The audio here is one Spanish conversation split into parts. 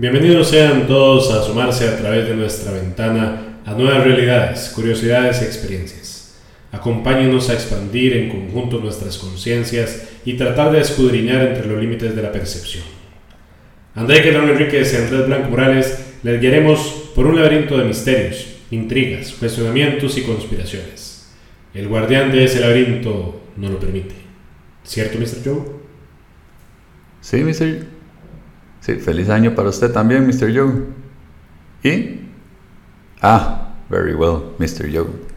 Bienvenidos sean todos a sumarse a través de nuestra ventana a nuevas realidades, curiosidades y experiencias. Acompáñenos a expandir en conjunto nuestras conciencias y tratar de escudriñar entre los límites de la percepción. André Quedón Enríquez y Andrés Blanco Morales les guiaremos por un laberinto de misterios, intrigas, cuestionamientos y conspiraciones. El guardián de ese laberinto no lo permite. ¿Cierto, Mr. Joe? Sí, Mr. Feliz año para usted también, Mr. Joe. ¿Y? Ah, very well, Mr. Joe.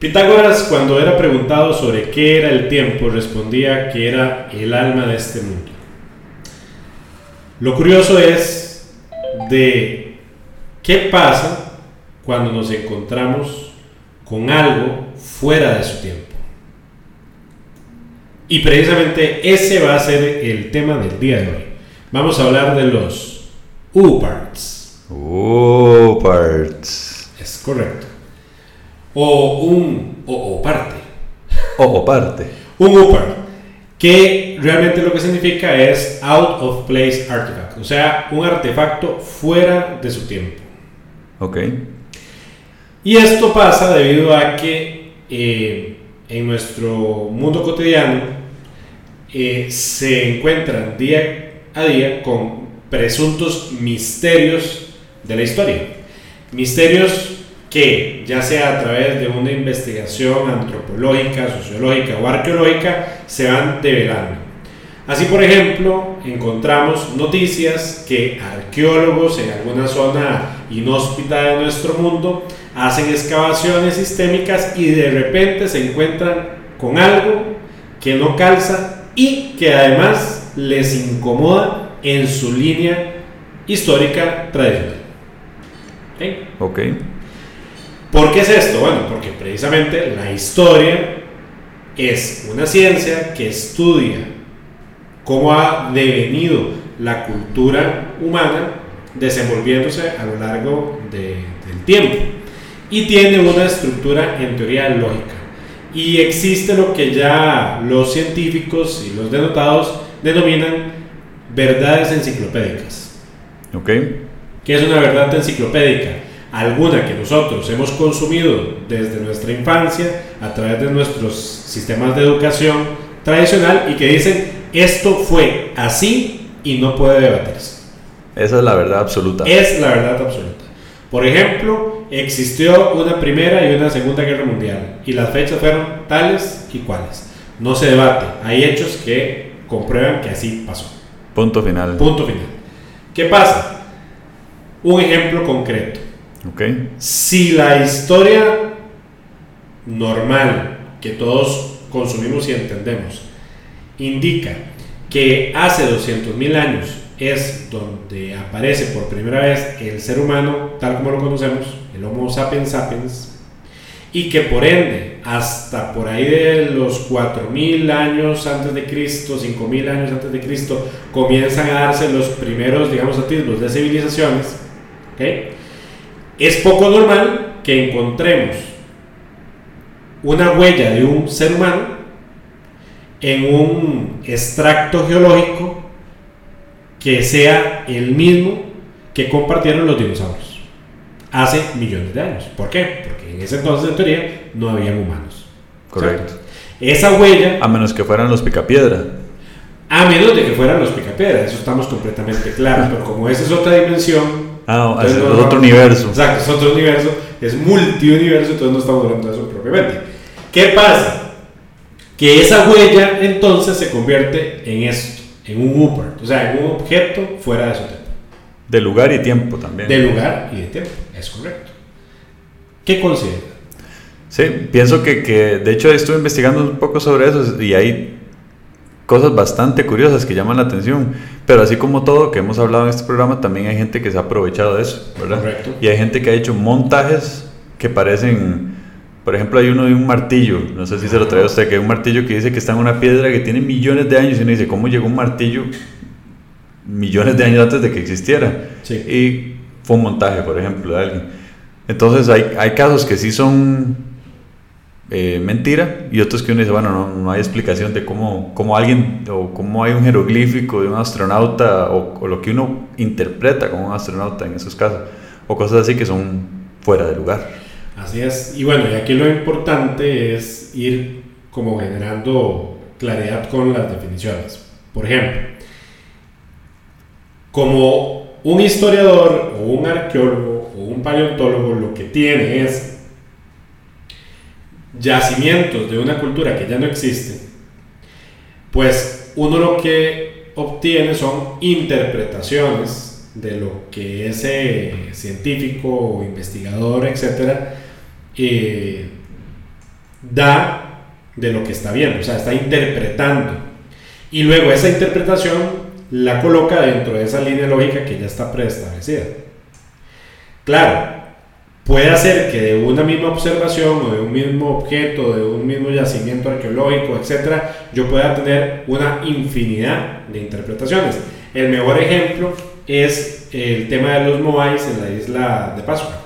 Pitágoras, cuando era preguntado sobre qué era el tiempo, respondía que era el alma de este mundo. Lo curioso es de qué pasa cuando nos encontramos con algo fuera de su tiempo. Y precisamente ese va a ser el tema del día de hoy. Vamos a hablar de los U-Parts. U-Parts. Es correcto. O un o, parte. O, parte. Un U-Part. Que realmente lo que significa es out of place artifact. O sea, un artefacto fuera de su tiempo. Ok. Y esto pasa debido a que eh, en nuestro mundo cotidiano eh, se encuentran día a día con presuntos misterios de la historia. Misterios que, ya sea a través de una investigación antropológica, sociológica o arqueológica, se van develando. Así, por ejemplo, encontramos noticias que arqueólogos en alguna zona inhóspita de nuestro mundo hacen excavaciones sistémicas y de repente se encuentran con algo que no calza y que además les incomoda en su línea histórica tradicional. ¿Ok? ¿Por qué es esto? Bueno, porque precisamente la historia es una ciencia que estudia cómo ha devenido la cultura humana desenvolviéndose a lo largo del tiempo y tiene una estructura en teoría lógica. Y existe lo que ya los científicos y los denotados denominan verdades enciclopédicas. ¿Ok? ¿Qué es una verdad enciclopédica? Alguna que nosotros hemos consumido desde nuestra infancia a través de nuestros sistemas de educación tradicional y que dicen esto fue así y no puede debatirse. Esa es la verdad absoluta. Es la verdad absoluta. Por ejemplo, existió una primera y una segunda guerra mundial y las fechas fueron tales y cuales. No se debate, hay hechos que comprueban que así pasó. Punto final. Punto final. ¿Qué pasa? Un ejemplo concreto. Okay. Si la historia normal que todos consumimos y entendemos indica que hace 200.000 años es donde aparece por primera vez el ser humano tal como lo conocemos, Homo sapiens sapiens, y que por ende, hasta por ahí de los 4.000 años antes de Cristo, 5.000 años antes de Cristo, comienzan a darse los primeros, digamos, atisbos de civilizaciones, es poco normal que encontremos una huella de un ser humano en un extracto geológico que sea el mismo que compartieron los dinosaurios hace millones de años. ¿Por qué? Porque en ese entonces, en teoría, no habían humanos. Correcto. Esa huella. A menos que fueran los picapiedra. A menos de que fueran los picapiedra, eso estamos completamente claros. pero como esa es otra dimensión. Ah, es otro universo. Exacto, es otro universo, es multiuniverso, entonces no estamos hablando de eso propiamente. ¿Qué pasa? Que esa huella entonces se convierte en esto en un UPER, o sea, en un objeto fuera de su tiempo. De lugar y tiempo también. De lugar y de tiempo, es correcto. ¿Qué considera? Sí, pienso que, que, de hecho estuve investigando un poco sobre eso y hay cosas bastante curiosas que llaman la atención, pero así como todo que hemos hablado en este programa, también hay gente que se ha aprovechado de eso, ¿verdad? Correcto. Y hay gente que ha hecho montajes que parecen por ejemplo, hay uno de un martillo, no sé si se lo trae a usted, que hay un martillo que dice que está en una piedra que tiene millones de años y uno dice, ¿cómo llegó un martillo millones de años antes de que existiera? Sí. Y fue un montaje, por ejemplo, de alguien. Entonces hay, hay casos que sí son eh, mentira y otros que uno dice, bueno, no, no hay explicación de cómo, cómo, alguien o cómo hay un jeroglífico de un astronauta o, o, lo que uno interpreta como un astronauta en esos casos o cosas así que son fuera de lugar. Así es, y bueno, y aquí lo importante es ir como generando claridad con las definiciones. Por ejemplo, como un historiador o un arqueólogo o un paleontólogo lo que tiene es yacimientos de una cultura que ya no existe, pues uno lo que obtiene son interpretaciones de lo que ese científico o investigador, etcétera, eh, da de lo que está viendo, o sea, está interpretando. Y luego esa interpretación la coloca dentro de esa línea lógica que ya está preestablecida. Claro, puede hacer que de una misma observación o de un mismo objeto, de un mismo yacimiento arqueológico, etcétera, yo pueda tener una infinidad de interpretaciones. El mejor ejemplo es el tema de los Moais en la isla de Pascua.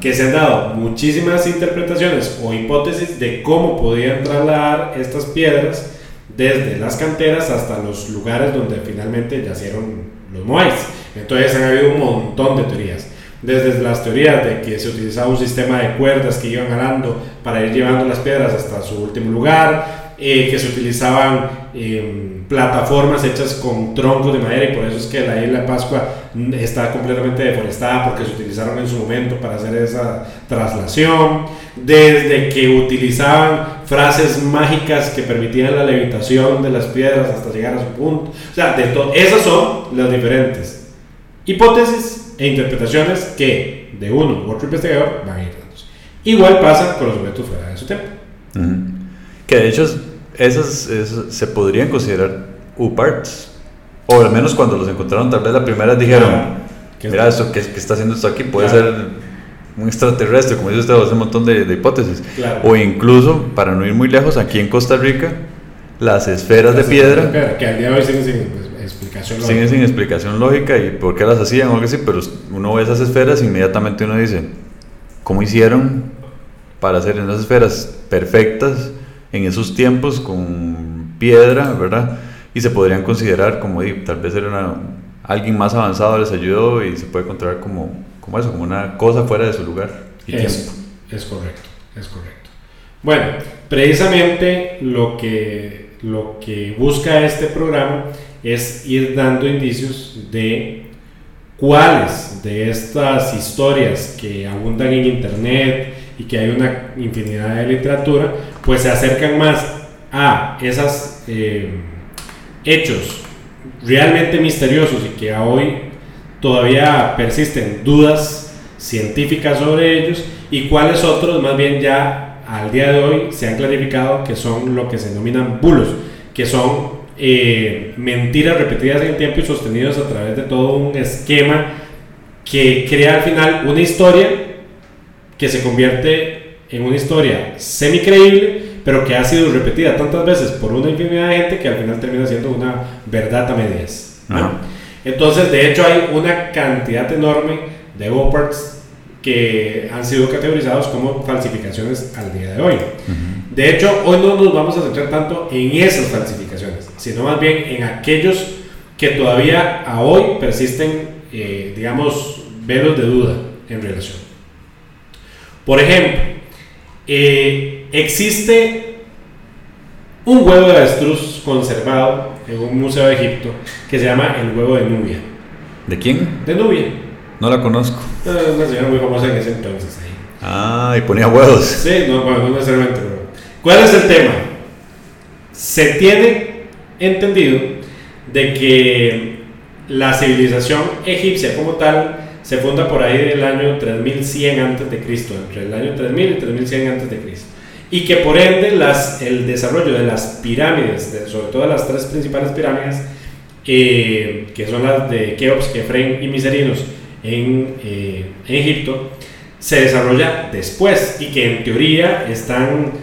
que se han dado muchísimas interpretaciones o hipótesis de cómo podían trasladar estas piedras desde las canteras hasta los lugares donde finalmente yacieron los Moais. Entonces han habido un montón de teorías desde las teorías de que se utilizaba un sistema de cuerdas que iban jalando para ir llevando las piedras hasta su último lugar, eh, que se utilizaban em, plataformas hechas con troncos de madera y por eso es que la isla de Pascua está completamente deforestada porque se utilizaron en su momento para hacer esa traslación, desde que utilizaban frases mágicas que permitían la levitación de las piedras hasta llegar a su punto. O sea, de esas son las diferentes hipótesis e interpretaciones que de uno u otro investigador van a ir dando. Igual pasa con los objetos fuera de su tiempo. Que de hecho esas, se podrían considerar U-parts. O al menos cuando los encontraron, tal vez la primera dijeron, mira, esto que, está haciendo esto aquí puede ser un extraterrestre, como dice usted, hace un montón de, hipótesis. O incluso, para no ir muy lejos, aquí en Costa Rica, las esferas de piedra, que al día de hoy siguen sin explicación lógica. Siguen sin explicación lógica y por qué las hacían o algo así, pero uno ve esas esferas e inmediatamente uno dice, ¿cómo hicieron para hacer esas esferas perfectas en esos tiempos con piedra, verdad? Y se podrían considerar como, tal vez era alguien más avanzado les ayudó y se puede encontrar como, como eso, como una cosa fuera de su lugar y es, Es correcto, es correcto. Bueno, precisamente lo que, lo que busca este programa es ir dando indicios de cuáles de estas historias que abundan en internet y que hay una infinidad de literatura, pues se acercan más a esos eh, hechos realmente misteriosos y que hoy todavía persisten dudas científicas sobre ellos y cuáles otros más bien ya al día de hoy se han clarificado que son lo que se denominan bulos, que son eh, mentiras repetidas en el tiempo y sostenidas a través de todo un esquema que crea al final una historia que se convierte en una historia semi creíble, pero que ha sido repetida tantas veces por una infinidad de gente que al final termina siendo una verdad a medias. Entonces, de hecho, hay una cantidad enorme de Goparts que han sido categorizados como falsificaciones al día de hoy. De hecho, hoy no nos vamos a centrar tanto en esas falsificaciones, sino más bien en aquellos que todavía a hoy persisten, eh, digamos, velos de duda en relación. Por ejemplo, eh, existe un huevo de avestruz conservado en un museo de Egipto que se llama el huevo de Nubia. ¿De quién? De Nubia. No la conozco. una señora muy famosa en ese entonces. Ah, y ponía huevos. Sí, no, bueno, no necesariamente, ¿Cuál es el tema? Se tiene entendido de que la civilización egipcia como tal se funda por ahí del año 3100 a.C., entre el año 3000 y 3100 a.C. Y que por ende las, el desarrollo de las pirámides, sobre todo las tres principales pirámides, eh, que son las de Keops, Kefren y Miserinos en, eh, en Egipto, se desarrolla después y que en teoría están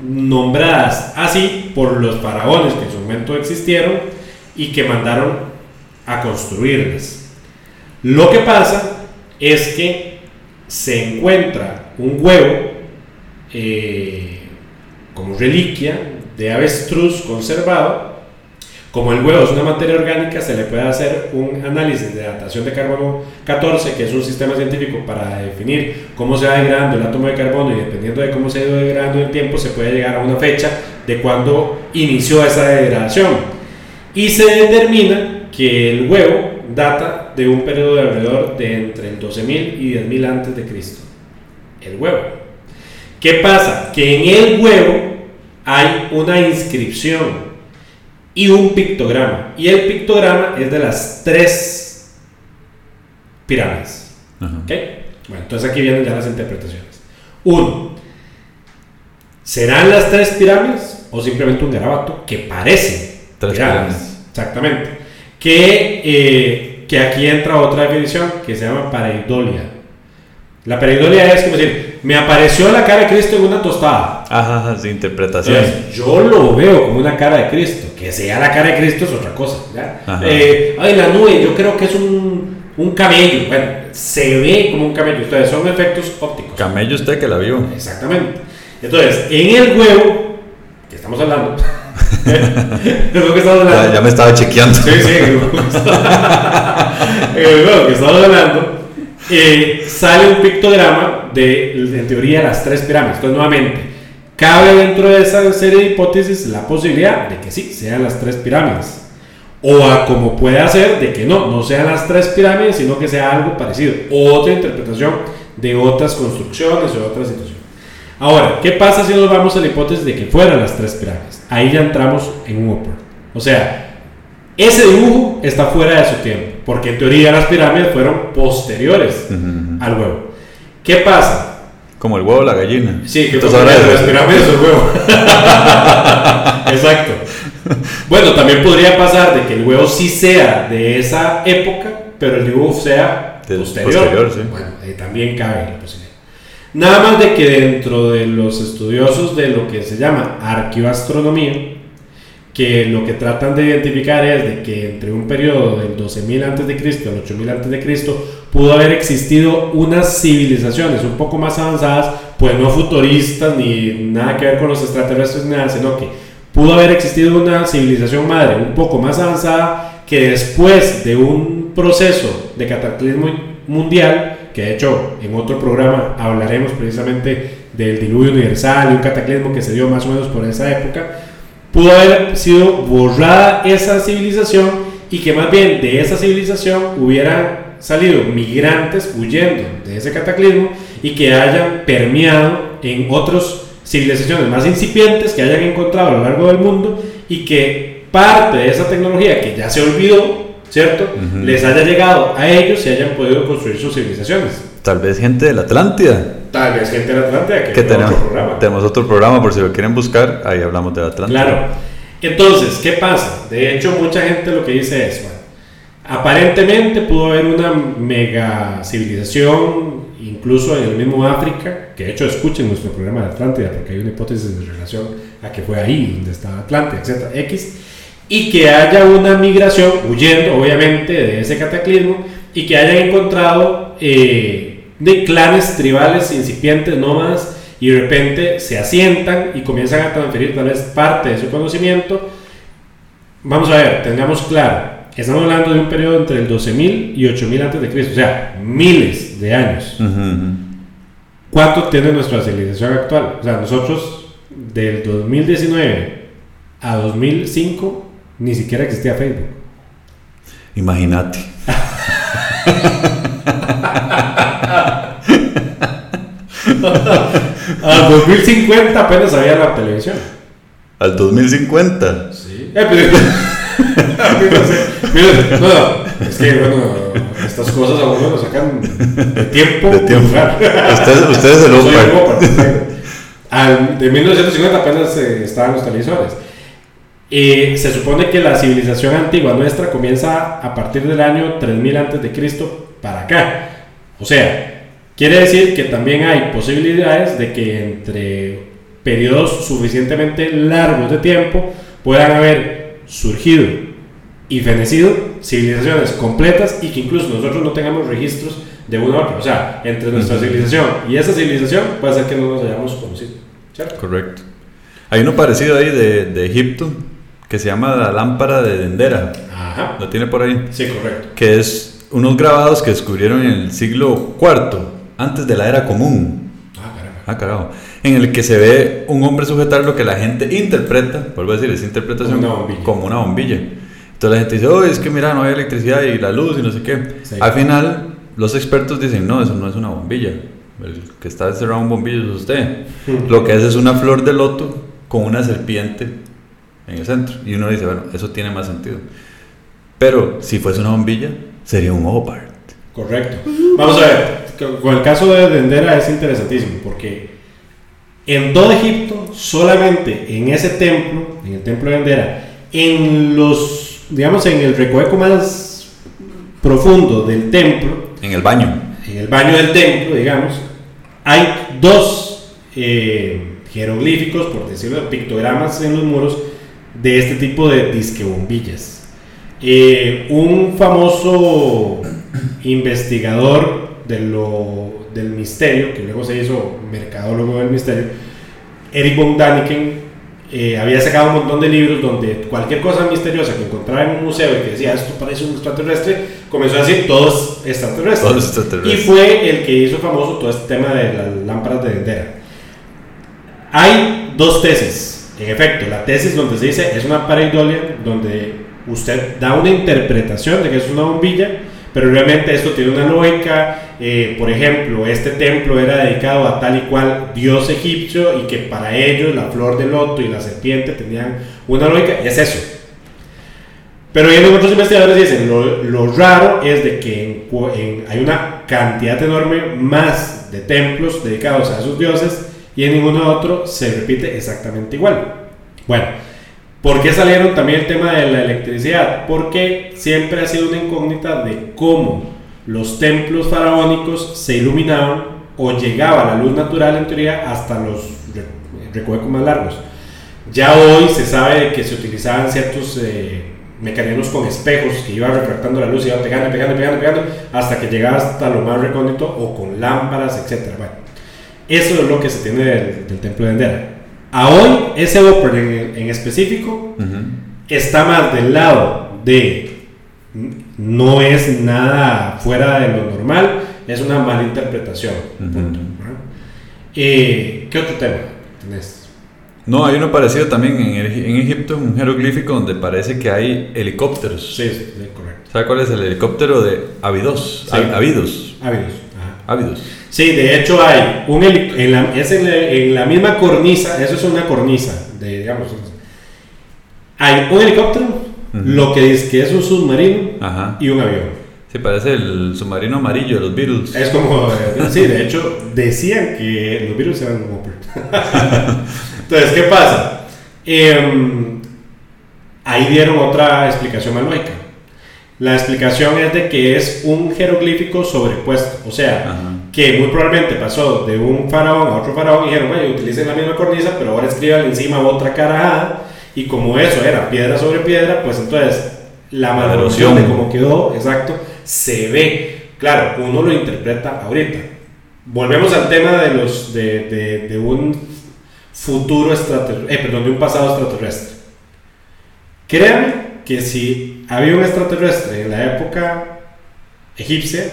nombradas así por los faraones que en su momento existieron y que mandaron a construirlas. Lo que pasa es que se encuentra un huevo eh, como reliquia de avestruz conservado. Como el huevo es una materia orgánica, se le puede hacer un análisis de datación de carbono 14, que es un sistema científico para definir cómo se va degradando el átomo de carbono y dependiendo de cómo se ha ido degradando el tiempo, se puede llegar a una fecha de cuando inició esa degradación. Y se determina que el huevo data de un periodo de alrededor de entre el 12.000 y 10.000 antes de Cristo. El huevo. ¿Qué pasa? Que en el huevo hay una inscripción y un pictograma. Y el pictograma es de las tres pirámides. Bueno, entonces aquí vienen ya las interpretaciones. Uno, ¿serán las tres pirámides o simplemente un garabato que parece tres pirámides? Exactamente. Que, eh, que aquí entra otra definición que se llama pareidolia. La pareidolia es como decir, me apareció la cara de Cristo en una tostada. Ajá, sí, interpretación. yo lo veo como una cara de Cristo. Que sea la cara de Cristo es otra cosa. Eh, ay, la nube, yo creo que es un, un camello. Bueno, se ve como un camello. Entonces, son efectos ópticos. Camello usted que la vio. Exactamente. Entonces, en el huevo, que estamos hablando. que estamos hablando. Ya, me estaba chequeando. Sí, sí, en el huevo que estamos hablando eh, sale un pictograma de, en teoría, las tres pirámides. Entonces, nuevamente, cabe dentro de esa serie de hipótesis la posibilidad de que sí, sean las tres pirámides. O a como puede ser de que no, no sean las tres pirámides, sino que sea algo parecido. Otra interpretación de otras construcciones o otras situaciones. Ahora, ¿qué pasa si nos vamos a la hipótesis de que fueran las tres pirámides? Ahí ya entramos en un upper. O sea, ese dibujo está fuera de su tiempo, porque en teoría las pirámides fueron posteriores al huevo. ¿Qué pasa? Como el huevo la gallina. Sí, que ahora las pirámides el huevo. Exacto. Bueno, también podría pasar de que el huevo sí sea de esa época, pero el dibujo sea posterior. Bueno, ahí también cabe la posibilidad. Nada más de que dentro de los estudiosos de lo que se llama arqueoastronomía, que lo que tratan de identificar es de que entre un periodo del 12.000 a.C. al 8.000 a.C. pudo haber existido unas civilizaciones un poco más avanzadas, pues no futuristas ni nada que ver con los extraterrestres ni nada, sino que pudo haber existido una civilización madre un poco más avanzada que después de un proceso de cataclismo mundial, que de hecho en otro programa hablaremos precisamente del diluvio universal y un cataclismo que se dio más o menos por esa época, pudo haber sido borrada esa civilización y que más bien de esa civilización hubieran salido migrantes huyendo de ese cataclismo y que hayan permeado en otras civilizaciones más incipientes que hayan encontrado a lo largo del mundo y que parte de esa tecnología que ya se olvidó, ¿cierto? Les haya llegado a ellos y hayan podido construir sus civilizaciones. Tal vez gente de la Atlántida. Tal vez gente de Atlántida, que, tenemos otro programa. Tenemos otro programa, por si lo quieren buscar, ahí hablamos de Atlántida. Claro. Entonces, ¿qué pasa? De hecho, mucha gente lo que dice es, bueno, aparentemente pudo haber una mega civilización, incluso en el mismo África, que de hecho escuchen nuestro programa de Atlántida, porque hay una hipótesis de relación a que fue ahí donde estaba Atlántida, etc. X, y que haya una migración, huyendo obviamente de ese cataclismo, y que hayan encontrado... Eh, de clanes tribales incipientes, nómadas, y de repente se asientan y comienzan a transferir tal vez parte de su conocimiento. Vamos a ver, tengamos claro, estamos hablando de un periodo entre el 12.000 y 8.000 antes de Cristo, o sea, miles de años. ¿Cuánto tiene nuestra civilización actual? O sea, nosotros del 2019 a 2005 ni siquiera existía Facebook. Imagínate. Al 2050 apenas había la televisión. ¿Al 2050? Sí. Eh, es que, bueno, estas cosas a uno lo sacan de tiempo. De tiempo. Ustedes, ustedes se lo De 1950 apenas eh, estaban los televisores. Y se supone que la civilización antigua nuestra comienza a partir del año 3000 antes de Cristo para acá. O sea, Quiere decir que también hay posibilidades de que entre periodos suficientemente largos de tiempo puedan haber surgido y fenecido civilizaciones completas y que incluso nosotros no tengamos registros de una otra. O sea, entre nuestra civilización y esa civilización puede ser que no nos hayamos conocido. Correcto. Hay uno parecido ahí de, de Egipto que se llama la lámpara de Dendera. Ajá. ¿Lo tiene por ahí? Sí, correcto. Que es unos grabados que descubrieron en el siglo IV, antes de la era común. Ah, caramba. Ah, carajo. En el que se ve un hombre sujetar lo que la gente interpreta, vuelvo a decir, es interpretación Como una bombilla. como una bombilla. Entonces la gente dice, oh, es que mira, no hay electricidad y la luz y no sé qué. Sí. Al final, los expertos dicen, no, eso no es una bombilla. El que está encerrado en un bombillo es usted. Hmm. Lo que es es una flor de loto con una serpiente en el centro. Y uno dice, bueno, eso tiene más sentido. Pero si fuese una bombilla, sería un Hobart. Correcto. Vamos a ver, con- el caso de Dendera es interesantísimo porque en todo Egipto, solamente en ese templo, en el templo de Dendera, en los, digamos, en el recoveco más profundo del templo, En el baño. en el baño del templo, digamos, hay dos eh, jeroglíficos, por decirlo, pictogramas en los muros de este tipo de disque bombillas. Eh, un famoso investigador de lo, del misterio, que luego se hizo mercadólogo del misterio, Eric von Daniken, eh, había sacado un montón de libros donde cualquier cosa misteriosa que encontraba en un museo y que decía esto parece un extraterrestre, comenzó a decir todos extraterrestres. Todos extraterrestres. Y fue el que hizo famoso todo este tema de las lámparas de Dendera. Hay dos tesis, en efecto, la tesis donde se dice es una pareidolia, donde usted da una interpretación de que es una bombilla, pero realmente esto tiene una lógica. eh, por ejemplo, este templo era dedicado a tal y cual dios egipcio y que para ellos la flor de loto y la serpiente tenían una lógica, y es eso. Pero vienen otros investigadores dicen, lo, lo raro es de que hay una cantidad enorme más de templos dedicados a esos dioses y en ninguno otro se repite exactamente igual. Bueno, ¿por qué salieron también el tema de la electricidad? Porque siempre ha sido una incógnita de cómo los templos faraónicos se iluminaban o llegaba la luz natural en teoría hasta los re- recovecos más largos. Ya hoy se sabe que se utilizaban ciertos eh, mecanismos con espejos que iban refractando la luz, iban pegando, pegando, pegando, pegando, hasta que llegaba hasta lo más recóndito o con lámparas, etc. Bueno, eso es lo que se tiene del, del templo de Endera. A hoy, ese Upper en, en específico está más del lado de no es nada fuera de lo normal, es una mala interpretación. Eh, ¿Qué otro tema tenés? No, hay uno parecido también en, en Egipto, un jeroglífico donde parece que hay helicópteros. Sí, sí, correcto. ¿Sabe cuál es el helicóptero de Abidos? Sí. Ab- Abidos. Ávidos. ajá. Ávidos. Sí, de hecho hay un en la, es en la, en la misma cornisa, eso es una cornisa, de, digamos, hay un helicóptero, lo que dice que es un submarino Ajá. y un avión. Sí, parece el submarino amarillo de los Beatles. Es como, eh, sí, de hecho, decían que los virus eran un. Entonces, ¿qué pasa? Em, ahí dieron otra explicación más lógica. La explicación es de que es un jeroglífico sobrepuesto, o sea, Ajá. Que muy probablemente pasó de un faraón a otro faraón y dijeron, bueno, utilicen la misma cornisa, pero ahora escriban encima otra carajada, y como eso era piedra sobre piedra, pues entonces la maldición de cómo quedó, exacto, se ve. Claro, uno lo interpreta ahorita. Volvemos al tema de los de, de- de un futuro extraterrestre, eh, perdón, de un pasado extraterrestre. Créanme que si había un extraterrestre en la época egipcia,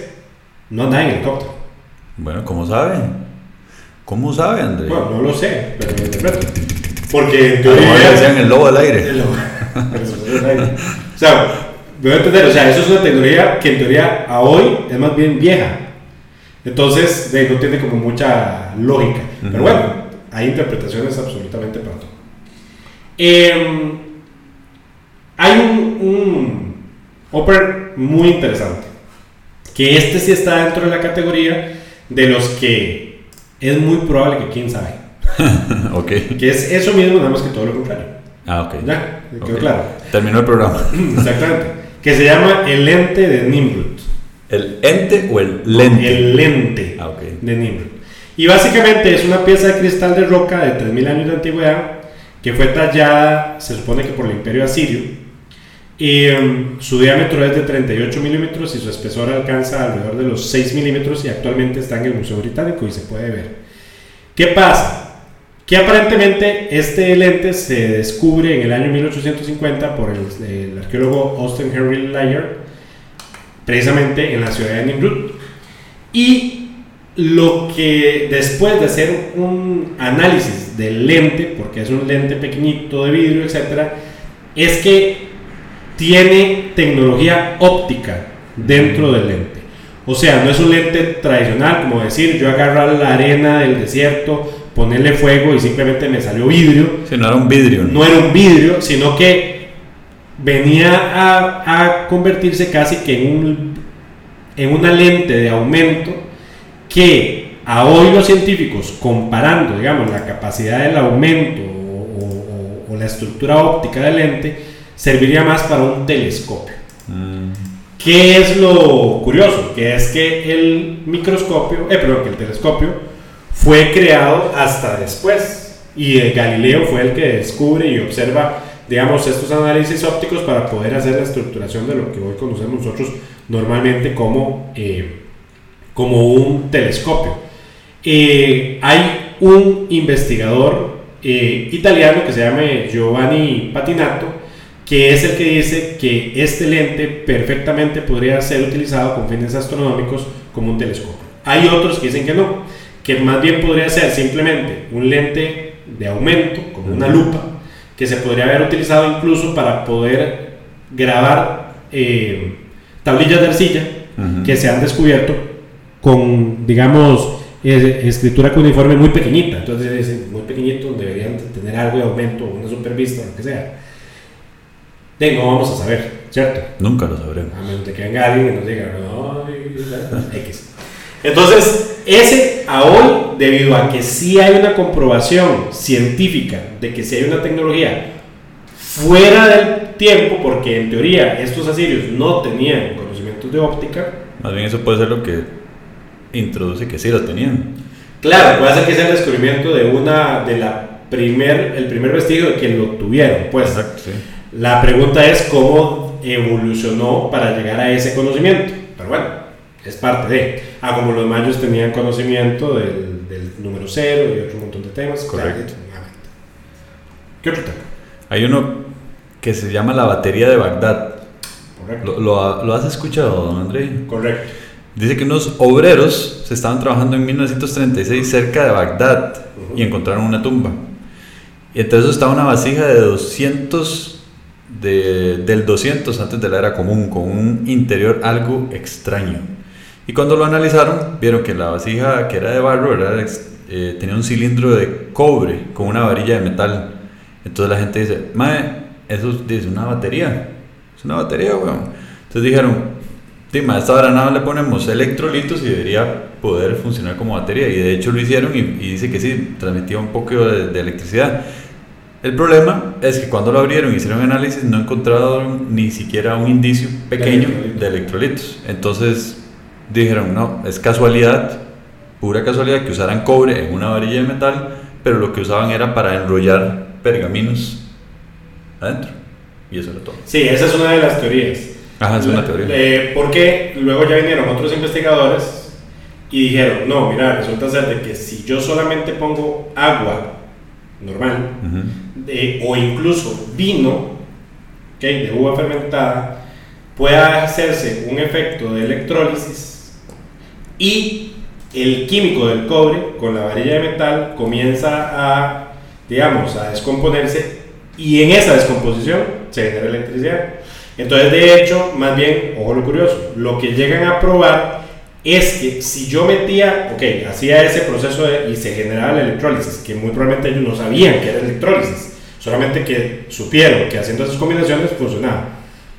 no andaba en helicóptero. Bueno, ¿cómo sabe? ¿Cómo sabe, André? Bueno, no lo sé, pero lo interpreto. Porque en A lo mejor le teoría. decían el lobo al aire. El- o sea, me voy a entender, o sea, eso es una tecnología que en teoría a hoy es más bien vieja. Entonces, de no tiene como mucha lógica. Pero bueno, hay interpretaciones absolutamente para todo. Em, hay un, un Upper muy interesante. Que este sí está dentro de la categoría de los que es muy probable que quién sabe. ok. Que es eso mismo, nada más que todo lo contrario. Ah, ok. Ya, quedó Ok. claro. Terminó el programa. Exactamente. Que se llama el lente de Nimrod. ¿El ente o el lente? El lente Ah, ok. de Nimrod. Y básicamente es una pieza de cristal de roca de 3000 años de antigüedad que fue tallada, se supone que por el imperio asirio. Y em, su diámetro es de 38 milímetros y su espesor alcanza alrededor de los 6 milímetros y actualmente está en el Museo Británico y se puede ver. ¿Qué pasa? que aparentemente este lente se descubre en el año 1850 por el, arqueólogo Austin Henry Layard, precisamente en la ciudad de Nimrud. Y lo que después de hacer un análisis del lente, porque es un lente pequeñito de vidrio, etc., es que tiene tecnología óptica dentro del lente. O sea, no es un lente tradicional, como decir, yo agarro la arena del desierto, ponerle fuego y simplemente me salió vidrio. Si no era un vidrio. No era un vidrio, sino que venía a, a convertirse casi que en, un, en una lente de aumento que a hoy los científicos, comparando, digamos, la capacidad del aumento o, o- o la estructura óptica del lente, serviría más para un telescopio. Mm, ¿Qué es lo curioso? Que es que el microscopio, eh, perdón, que el telescopio fue creado hasta después. Y eh, Galileo fue el que descubre y observa, digamos, estos análisis ópticos para poder hacer la estructuración de lo que hoy conocemos nosotros normalmente como, eh, como un telescopio. Eh, hay un investigador eh, italiano que se llama Giovanni Patinato, que es el que dice que este lente perfectamente podría ser utilizado con fines astronómicos como un telescopio. Hay otros que dicen que no, que más bien podría ser simplemente un lente de aumento, como una lupa, que se podría haber utilizado incluso para poder grabar eh, tablillas de arcilla que se han descubierto con, digamos, escritura cuneiforme muy pequeñita. Entonces muy pequeñito, deberían de tener algo de aumento, una supervista, lo que sea. De, no vamos a saber, ¿cierto? Nunca lo sabremos. A menos de que venga alguien y nos diga, no, X. Entonces, ese a hoy, debido a que sí hay una comprobación científica de que sí hay una tecnología fuera del tiempo, porque en teoría estos asirios no tenían conocimientos de óptica, Más bien eso puede ser lo que introduce que sí lo tenían. claro, puede ser que sea el descubrimiento de una, de la primer, el primer vestigio de que lo tuvieron, pues. Exacto, sí. La pregunta es cómo evolucionó para llegar a ese conocimiento. Pero bueno, es parte de. Ah, como los mayos tenían conocimiento del, del número cero y otro montón de temas. Correcto. Claro, ¿Qué otro tema? Hay uno que se llama la batería de Bagdad. Correcto. ¿Lo, lo lo has escuchado, don André? Correcto. Dice que unos obreros se estaban trabajando en 1936 cerca de Bagdad Ujú. y encontraron una tumba. Y entre eso estaba una vasija de 200, de, del 200 antes de la era común, con un interior algo extraño. Y cuando lo analizaron, vieron que la vasija, que era de barro, eh, tenía un cilindro de cobre con una varilla de metal. Entonces la gente dice, Mae, eso es una batería. Es una batería, weón. Entonces dijeron, Dime, a esta hora nada le ponemos electrolitos y debería poder funcionar como batería. Y de hecho lo hicieron y, y dice que sí, transmitía un poco de electricidad. El problema es que cuando lo abrieron y hicieron análisis no encontraron ni siquiera un indicio pequeño de electrolitos. Entonces dijeron, no, es casualidad, pura casualidad que usaran cobre en una varilla de metal, pero lo que usaban era para enrollar pergaminos adentro. Y eso era todo. Sí, esa es una de las teorías. Ajá, es una teoría. Eh, porque luego ya vinieron otros investigadores y dijeron, no, mira, resulta ser de que si yo solamente pongo agua normal. O incluso vino ok, de uva fermentada, pueda hacerse un efecto de electrólisis y el químico del cobre con la varilla de metal comienza a, digamos, a descomponerse y en esa descomposición se genera electricidad. Entonces, de hecho, más bien, ojo lo curioso, lo que llegan a probar es que si yo metía, ok, hacía ese proceso de- y se generaba la electrólisis, que muy probablemente ellos no sabían que era electrólisis, solamente que supieron que haciendo esas combinaciones funcionaba.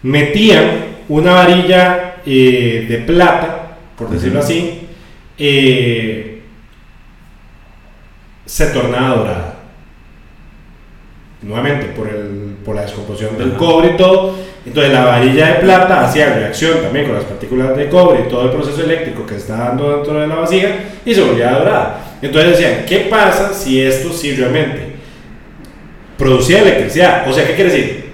Metían una varilla eh, de plata, por decirlo así, eh, se tornaba dorada. Nuevamente, por, el, por la descomposición del Ajá. cobre y todo. Entonces, la varilla de plata hacía reacción también con las partículas de cobre y todo el proceso eléctrico que está dando dentro de la vasija y se volvía dorada. Entonces decían, ¿qué pasa si esto sí realmente producía electricidad? O sea, ¿qué quiere decir?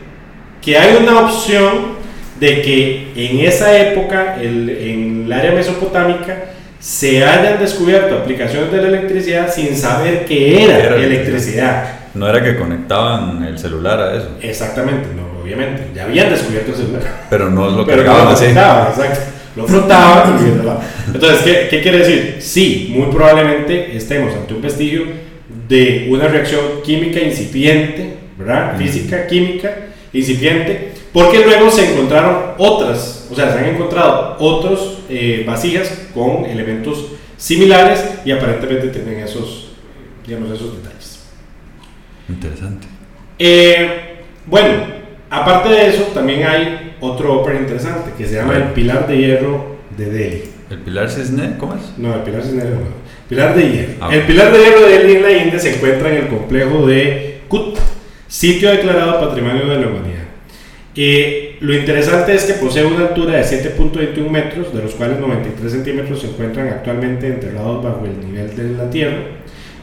Que hay una opción de que en esa época, el- en el área mesopotámica, se hayan descubierto aplicaciones de la electricidad sin saber que Era electricidad. No era que conectaban el celular a eso, Exactamente, no, obviamente. Ya habían descubierto el celular. pero no lo Pero no cargaban lo exacto. Lo frotaban y. Entonces, ¿qué, ¿qué quiere decir? Sí, muy probablemente estemos ante un vestigio de una reacción química incipiente, ¿verdad? Física, química, incipiente, porque luego se encontraron otras, o sea, se han encontrado otros eh, vasijas con elementos similares y aparentemente tienen esos, digamos, esos detalles. Interesante. Eh, bueno, aparte de eso, también hay otro ópera interesante que se llama El Pilar de Hierro de Delhi. ¿El Pilar Cisne? ¿Cómo es? No, el Pilar Cisneros no. Pilar de Hierro. Ah, El. Pilar de Hierro de Delhi en la India se encuentra en el complejo de Kut, sitio declarado Patrimonio de la Humanidad. Eh, lo interesante es que posee una altura de 7.21 metros, de los cuales 93 centímetros se encuentran actualmente enterrados bajo el nivel de la Tierra.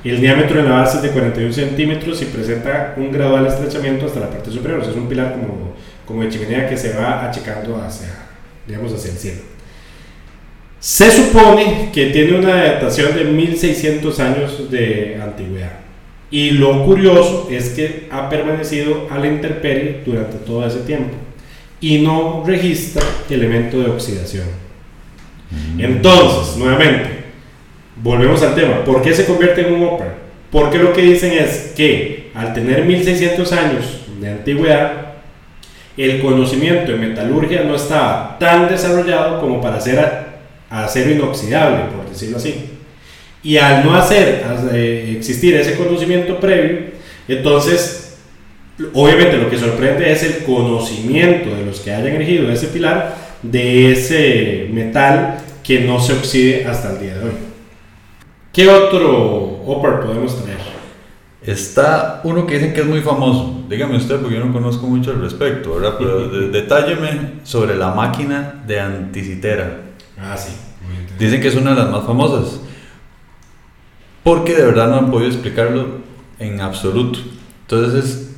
El diámetro de la base es de 41 centímetros y presenta un gradual estrechamiento hasta la parte superior. O sea, es un pilar como, como de chimenea que se va achicando hacia, digamos, hacia el cielo. Se supone que tiene una datación de 1600 años de antigüedad. Y lo curioso es que ha permanecido a la intemperie durante todo ese tiempo y no registra elemento de oxidación. Entonces, nuevamente, volvemos al tema. ¿Por qué se convierte en un ópera? Porque lo que dicen es que al tener 1600 años de antigüedad, el conocimiento de metalurgia no estaba tan desarrollado como para hacer acero inoxidable, por decirlo así. Y al no hacer eh, existir ese conocimiento previo, entonces, obviamente lo que sorprende es el conocimiento de los que hayan erigido ese pilar de ese metal que no se oxide hasta el día de hoy. ¿Qué otro upper podemos traer? Está uno que dicen que es muy famoso. Dígame usted, porque yo no conozco mucho al respecto, ¿verdad? Pero de- detálleme sobre la máquina de anticitera. Ah, sí. muy. Dicen que es una de las más famosas. Porque de verdad no han podido explicarlo en absoluto. Entonces,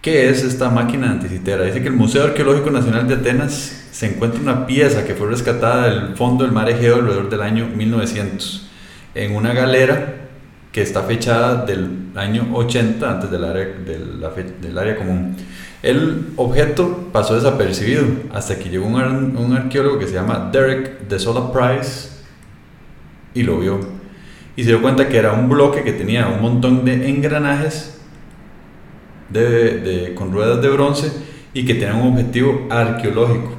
¿qué es esta máquina anticitera? Dice que el Museo Arqueológico Nacional de Atenas se encuentra una pieza que fue rescatada del fondo del mar Egeo alrededor del año 1900 en una galera que está fechada del año 80 antes del área, de la fe- del área común. El objeto pasó desapercibido hasta que llegó un, ar- un arqueólogo que se llama Derek de Sola Price y lo vio. Y se dio cuenta que era un bloque que tenía un montón de engranajes de, de- con ruedas de bronce y que tenía un objetivo arqueológico.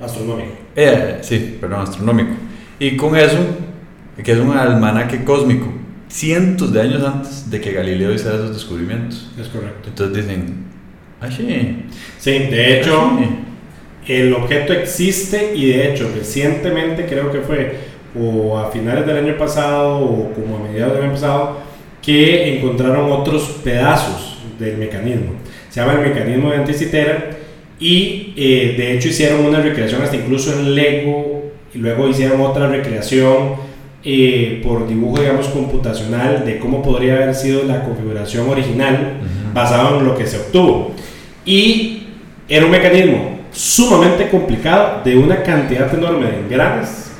Astronómico. Eh, sí, perdón, astronómico. Y con eso, que es un almanaque cósmico, cientos de años antes de que Galileo hiciera esos descubrimientos. Es correcto. Entonces dicen, ah, sí. Sí, de hecho, ah, sí". el objeto existe y de hecho recientemente creo que fue o a finales del año pasado o como a mediados del año pasado que encontraron otros pedazos del mecanismo. Se llama el mecanismo de anticitera y eh, de hecho hicieron una recreación hasta incluso en Lego y luego hicieron otra recreación eh, por dibujo digamos computacional de cómo podría haber sido la configuración original Ujú. basado en lo que se obtuvo. Y era un mecanismo sumamente complicado de una cantidad enorme de engranes,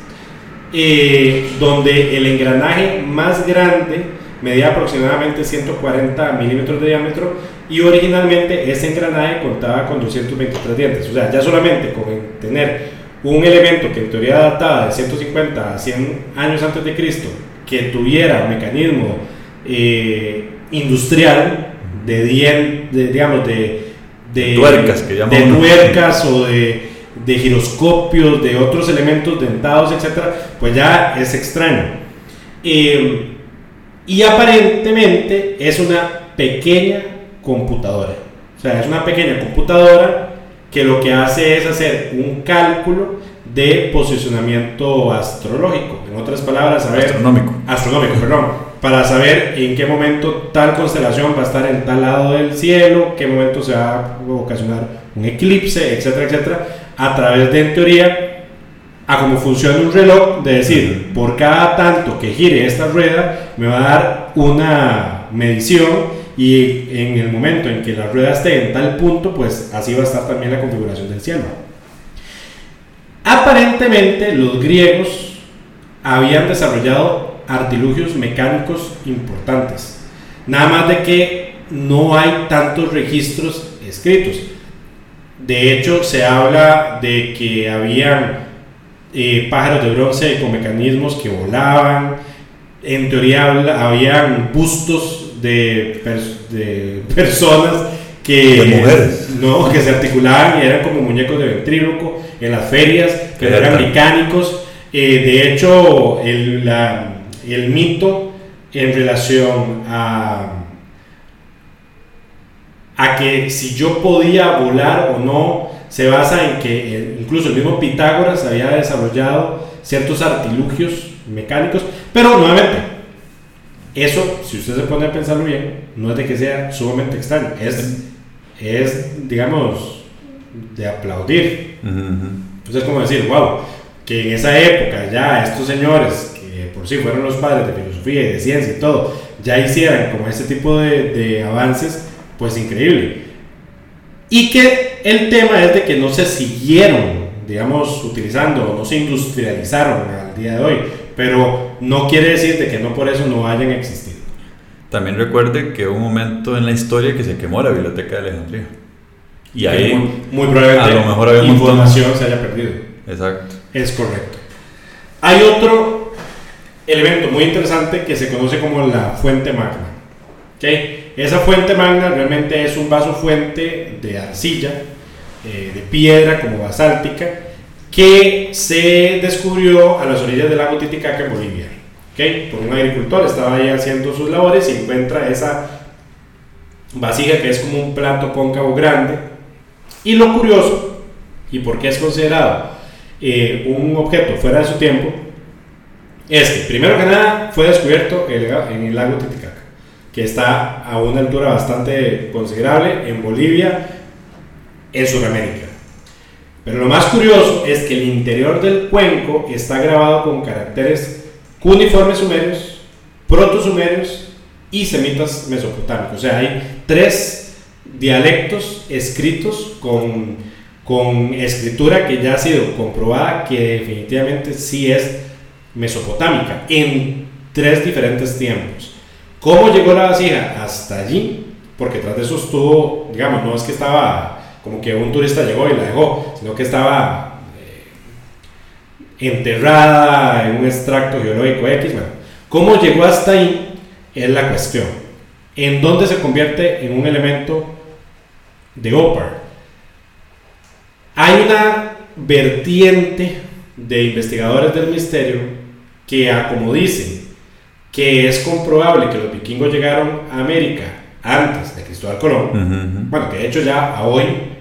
eh, donde el engranaje más grande medía aproximadamente 140 milímetros de diámetro y originalmente ese engranaje contaba con 223 dientes. O sea, ya solamente con tener un elemento que en teoría databa de 150 a 100 años antes de Cristo, que tuviera un mecanismo eh, industrial de, dien- de, digamos, de, de Tuercas, que de tuercas o de, de giroscopios, de otros elementos dentados, etcétera, pues ya es extraño. Eh, y aparentemente es una pequeña computadora. O sea, es una pequeña computadora que lo que hace es hacer un cálculo de posicionamiento astrológico. En otras palabras, saber Astronómico. astronómico, perdón, para saber en qué momento tal constelación va a estar en tal lado del cielo, qué momento se va a ocasionar un eclipse, etcétera, etcétera, a través de, en teoría, a cómo funciona un reloj, de decir, por cada tanto que gire esta rueda, me va a dar una medición y en el momento en que la rueda esté en tal punto, pues así va a estar también la configuración del cielo. Aparentemente los griegos habían desarrollado artilugios mecánicos importantes. Nada más de que no hay tantos registros escritos. De hecho, se habla de que habían eh, pájaros de bronce con mecanismos que volaban. En teoría habían bustos de, de personas que, No, que se articulaban y eran como muñecos de ventríloco en las ferias, que eran mecánicos. Eh, de hecho, el, la, el mito en relación a a que si yo podía volar o no, se basa en que incluso el mismo Pitágoras había desarrollado ciertos artilugios mecánicos, pero nuevamente, eso, si usted se pone a pensarlo bien, no es de que sea sumamente extraño, es, es digamos, de aplaudir. Entonces, es como decir, wow, que en esa época ya estos señores, que por sí fueron los padres de filosofía y de ciencia y todo, ya hicieran como ese tipo de, de avances, pues increíble. Y que el tema es de que no se siguieron, digamos, utilizando, no se industrializaron al día de hoy, pero no quiere decir de que no por eso no hayan existido. También recuerde que hubo un momento en la historia que se quemó la biblioteca de Alejandría. Y ahí muy, probablemente a lo mejor había información se haya perdido. Exacto. Es correcto. Hay otro elemento muy interesante que se conoce como la fuente magna. ¿Okay? Esa fuente magna realmente es un vaso fuente de arcilla, eh, de piedra como basáltica, que se descubrió a las orillas del lago Titicaca en Bolivia. ¿okay? Por un agricultor, estaba ahí haciendo sus labores y encuentra esa vasija que es como un plato cóncavo grande. Y lo curioso, y por qué es considerado eh, un objeto fuera de su tiempo, es que primero que nada fue descubierto en el lago Titicaca que está a una altura bastante considerable en Bolivia, en Sudamérica. Pero lo más curioso es que el interior del cuenco está grabado con caracteres cuneiformes sumerios, proto-sumerios y semitas mesopotámicos. O sea, hay tres dialectos escritos con, con escritura que ya ha sido comprobada que definitivamente sí es mesopotámica en tres diferentes tiempos. ¿Cómo llegó la vasija hasta allí? Porque tras de eso estuvo, digamos, no es que estaba como que un turista llegó y la dejó, sino que estaba eh, enterrada en un extracto geológico X. Bueno, ¿cómo llegó hasta ahí? Es la cuestión. ¿En dónde se convierte en un elemento de OPAR? Hay una vertiente de investigadores del misterio que, como dicen, que es comprobable que los vikingos llegaron a América antes de Cristóbal Colón. Bueno, que de hecho ya a hoy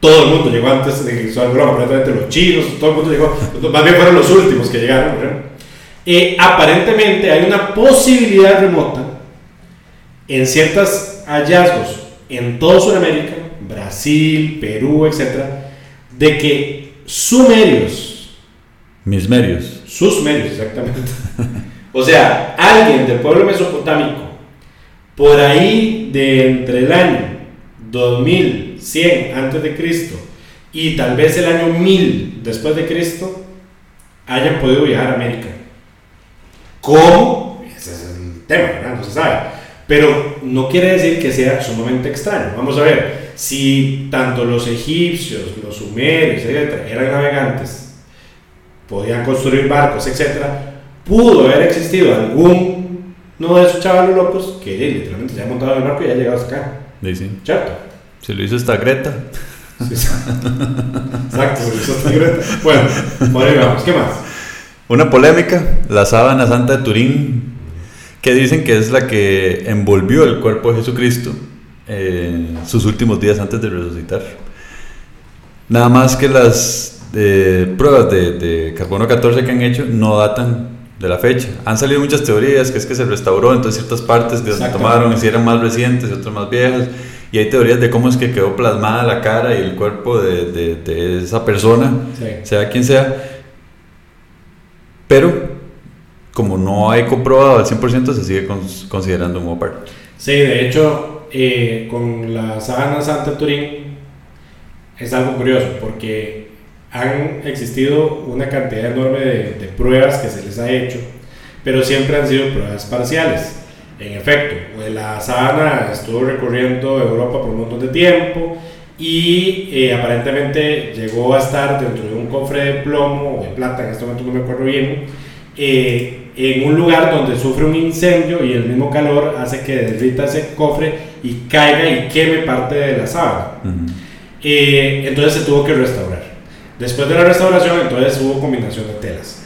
todo el mundo llegó antes de Cristóbal Colón, aparentemente los chinos, todo el mundo llegó, más bien fueron los últimos que llegaron. Eh, aparentemente hay una posibilidad remota en ciertos hallazgos en toda Sudamérica, Brasil, Perú, etc., de que sumerios, mis medios, sus medios, exactamente. O sea, alguien del pueblo mesopotámico, por ahí de entre el año 2100 antes de Cristo y tal vez el año 1000 después de Cristo, hayan podido viajar a América. ¿Cómo? Ese es el tema, ¿verdad? No se sabe. Pero no quiere decir que sea sumamente extraño. Vamos a ver, si tanto los egipcios, los sumerios, etc., eran navegantes, podían construir barcos, etcétera, pudo haber existido algún no de esos chavalos locos que literalmente se ha montado en el barco y ha llegado hasta acá. Sí, ¿Cierto? Se lo hizo esta Greta. Exacto, se lo hizo esta Greta. Bueno, por ahí vamos. ¿Qué más? Una polémica, la sábana santa de Turín, que dicen que es la que envolvió el cuerpo de Jesucristo en sus últimos días antes de resucitar. Nada más que las eh, pruebas de, de carbono 14 que han hecho no datan de la fecha. Han salido muchas teorías, que es que se restauró, entonces ciertas partes de donde tomaron, si eran más recientes, otras más viejas, y hay teorías de cómo es que quedó plasmada la cara y el cuerpo de, de, de esa persona, sea quien sea. Pero, como no hay comprobado al 100%, se sigue considerando un OPAR. Sí, de hecho, eh, con la sábana Santa Turín es algo curioso, porque han existido una cantidad enorme de, de pruebas que se les ha hecho, pero siempre han sido pruebas parciales. En efecto, pues, la sábana estuvo recorriendo Europa por un montón de tiempo y eh, aparentemente llegó a estar dentro de un cofre de plomo o de plata, en este momento no me acuerdo bien, eh, en un lugar donde sufre un incendio y el mismo calor hace que derrita ese cofre y caiga y queme parte de la sábana. Eh, entonces se tuvo que restaurar. Después de la restauración, entonces hubo combinación de telas.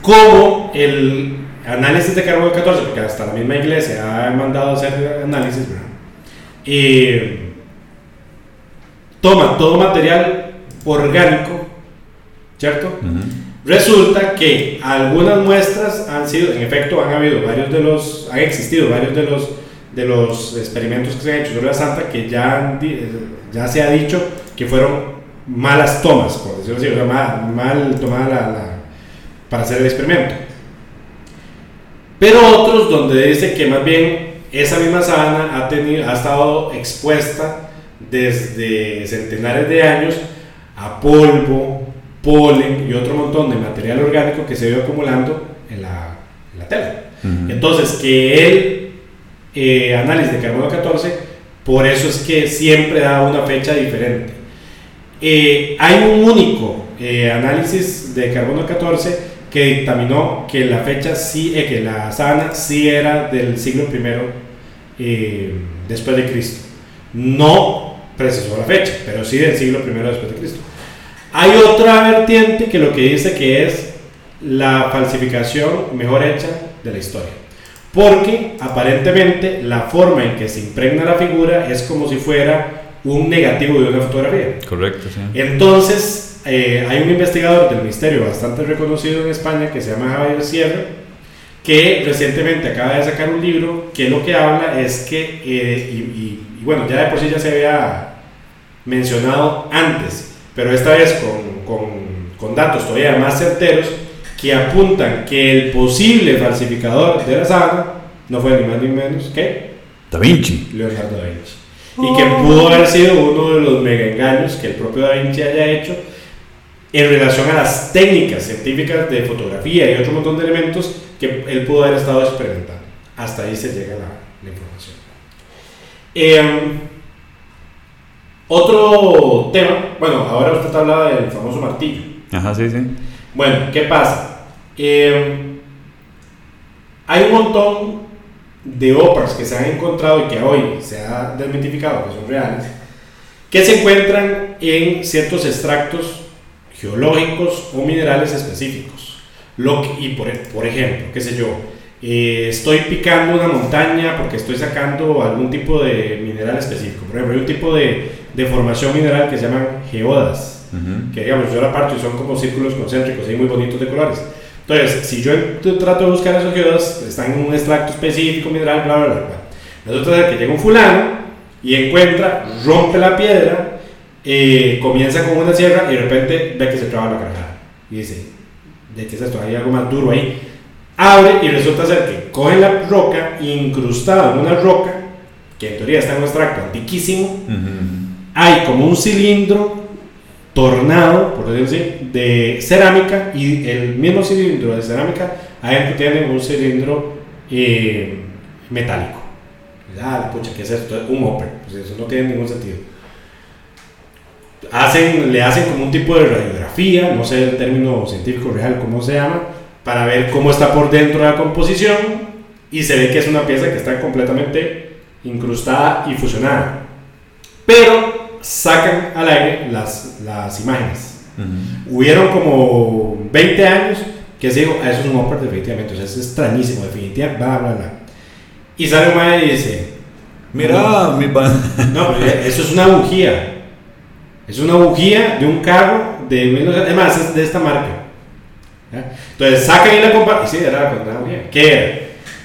Como el análisis de carbono 14, porque hasta la misma iglesia ha mandado hacer análisis, ¿verdad? Eh, toma todo material orgánico, ¿cierto? Resulta que algunas muestras han sido, en efecto, han habido varios de los, han existido varios de los, de los experimentos que se han hecho sobre la santa que ya, ya se ha dicho que fueron malas tomas, por decirlo así, o sea, mal, mal tomada la, para hacer el experimento. Pero otros donde dice que más bien esa misma sábana ha, tenido, ha estado expuesta desde centenares de años a polvo, polen y otro montón de material orgánico que se ido acumulando en la, en la tela. Entonces, que el eh, análisis de carbono 14, por eso es que siempre da una fecha diferente. Eh, hay un único eh, análisis de carbono 14 que dictaminó que la fecha sí, que la sábana sí era del siglo I después de Cristo. No precisó la fecha, pero sí del siglo I después de Cristo. Hay otra vertiente que lo que dice que es la falsificación mejor hecha de la historia. Porque aparentemente la forma en que se impregna la figura es como si fuera un negativo de una fotografía. Correcto, sí. Entonces, eh, hay un investigador del misterio bastante reconocido en España que se llama Javier Sierra, que recientemente acaba de sacar un libro que lo que habla es que, eh, y, y, bueno, ya de por sí ya se había mencionado antes, pero esta vez con, con, con, datos todavía más certeros que apuntan que el posible falsificador de la sábana no fue ni más ni menos que Da Vinci. Leonardo da Vinci. Y que pudo haber sido uno de los mega engaños que el propio Da Vinci haya hecho en relación a las técnicas científicas de fotografía y otro montón de elementos que él pudo haber estado experimentando. Hasta ahí se llega la, la información. Eh, otro tema, bueno, ahora usted hablaba del famoso martillo. Ajá, sí, sí. Bueno, ¿qué pasa? Eh, hay un montón de óperas que se han encontrado y que hoy se ha desmitificado que son reales, que se encuentran en ciertos extractos geológicos o minerales específicos. Lo que, y por, por ejemplo, qué sé yo, eh, estoy picando una montaña porque estoy sacando algún tipo de mineral específico. Por ejemplo, hay un tipo de, de formación mineral que se llaman geodas, uh -huh. que digamos yo la parto y son como círculos concéntricos y muy bonitos de colores. Entonces, si yo trato de buscar esos geodas, están en un extracto específico mineral, bla, bla, bla. bla. Resulta que llega un fulano y encuentra, rompe la piedra, eh, comienza con una sierra y de repente ve que se traba la cargada. Y dice, ¿de qué es esto? Hay algo más duro ahí abre y resulta ser que coge la roca incrustada en una roca, que en teoría está en un extracto antiquísimo, uh -huh. hay como un cilindro tornado, por decirlo así, de cerámica y el mismo cilindro de cerámica adentro tiene un cilindro eh, metálico. Ah, pucha, ¿qué es esto? Un hopper, pues eso no tiene ningún sentido. Hacen, le hacen como un tipo de radiografía, no sé el término científico real, cómo se llama, para ver cómo está por dentro de la composición y se ve que es una pieza que está completamente incrustada y fusionada. Pero sacan al aire las, las imágenes. Uh -huh. Hubieron como 20 años que se dijo, ah, eso es un Hopper definitivamente, o sea, es extrañísimo, definitivamente, bla, bla, bla. Y sale un y dice, mira, no, mi no, eso es una bujía. Es una bujía de un carro de, además es de esta marca. Entonces sacan y la comparan. Y sí, era la. ¿Qué era?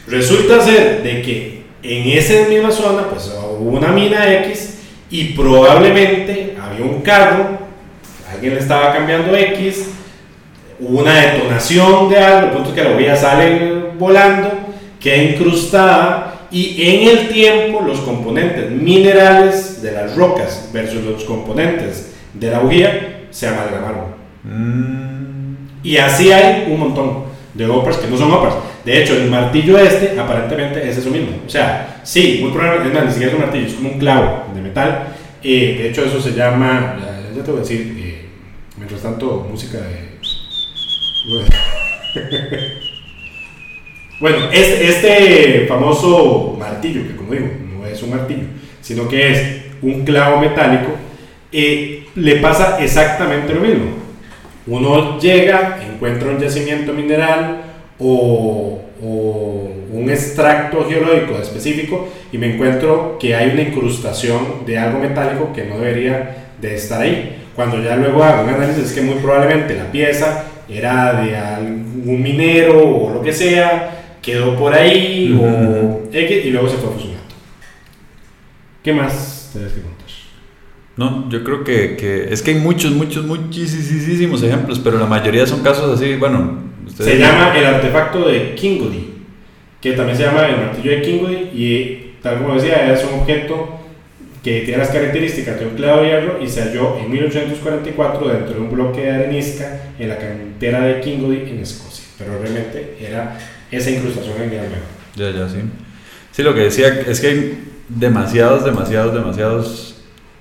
Resulta ser de que en esa misma zona, pues hubo una mina X y probablemente había un carro, alguien le estaba cambiando X, hubo una detonación de algo, punto que la bujía sale volando, queda incrustada y en el tiempo los componentes minerales de las rocas versus los componentes de la bujía se amalgamaron. Mm, Y así hay un montón de óperas que no son óperas. De hecho, el martillo este aparentemente es eso mismo. O sea, sí, muy probablemente, es más, ni siquiera es un martillo, es como un clavo de metal. Eh, de hecho, eso se llama, ya, ya te voy a decir, eh, mientras tanto, música de... Bueno, este, este famoso martillo, que como digo, no es un martillo, sino que es un clavo metálico, eh, le pasa exactamente lo mismo. Uno llega, encuentra un yacimiento mineral o, o un extracto geológico específico y me encuentro que hay una incrustación de algo metálico que no debería de estar ahí. Cuando ya luego hago un análisis es que muy probablemente la pieza era de algún minero o lo que sea, quedó por ahí o Ujú. X y luego se fue fusionando. ¿Qué más tienes que contar? No, yo creo que, que es que hay muchos, muchos, muchísimos ejemplos, pero la mayoría son casos así, bueno. Se llama el artefacto de Kingody, que también se llama el martillo de Kingody y tal como decía, es un objeto que tiene las características de un clavo de hierro y se halló en 1844 dentro de un bloque de arenisca en la cantera de Kingody en Escocia. Pero realmente era esa incrustación en el medio. Ya, ya, sí. Sí, lo que decía es que hay demasiados, demasiados, demasiados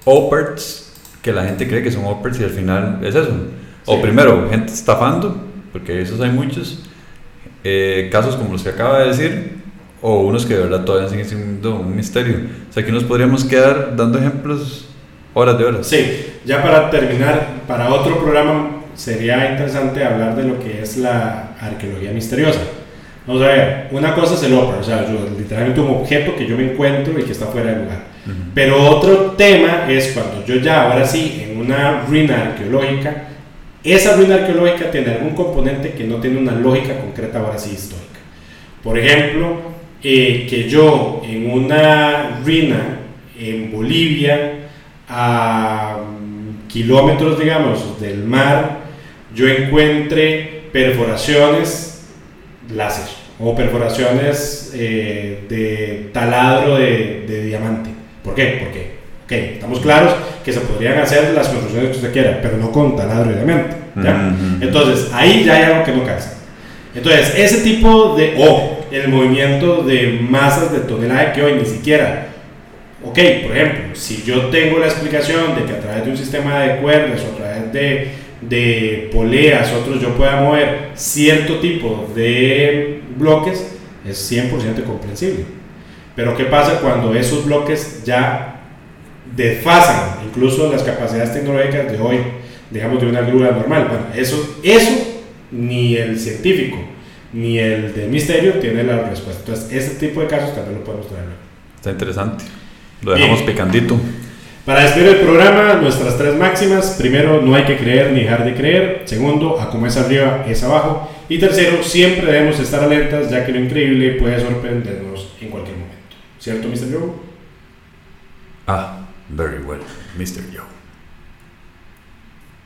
operts que la gente cree que son operts y al final es eso. O primero, gente estafando, porque esos hay muchos, eh, casos como los que acaba de decir, o unos que de verdad todavía siguen siendo un misterio. O sea, que nos podríamos quedar dando ejemplos horas de horas. Sí, ya para terminar, para otro programa sería interesante hablar de lo que es la arqueología misteriosa. Vamos a ver, una cosa es el ópera, o sea, yo- literalmente un objeto que yo me encuentro y que está fuera de lugar. Pero otro tema es cuando yo ya, ahora sí, en una ruina arqueológica, esa ruina arqueológica tiene algún componente que no tiene una lógica concreta, ahora sí, histórica. Por ejemplo, eh, que yo en una ruina en Bolivia, a mm, kilómetros, digamos, del mar, yo encuentre perforaciones láser o perforaciones eh, de taladro de, de diamante. ¿Por qué? Porque, estamos claros que se podrían hacer las construcciones que usted quiera, pero no con taladro de diamante. ¿ya? Entonces, ahí ya hay algo que no calza. Entonces, ese tipo de, o el movimiento de masas de tonelaje que hoy ni siquiera, ok, por ejemplo, si yo tengo la explicación de que a través de un sistema de cuerdas o a través de, de poleas, otros yo pueda mover cierto tipo de bloques, es 100% comprensible. Pero ¿qué pasa cuando esos bloques ya desfasan incluso las capacidades tecnológicas de hoy, digamos, de una grúa normal? Bueno, eso, eso ni el científico ni el de misterio tiene la respuesta. Entonces, ese tipo de casos también lo podemos traer. Está interesante. Lo dejamos Bien. picandito. Para despedir el programa, nuestras tres máximas. Primero, no hay que creer ni dejar de creer. Segundo, a como es arriba es abajo. Y tercero, siempre debemos estar alertas ya que lo increíble puede sorprendernos en cualquier momento. ¿Cierto, Mr. Joe? Ah, very well, Mr. Joe.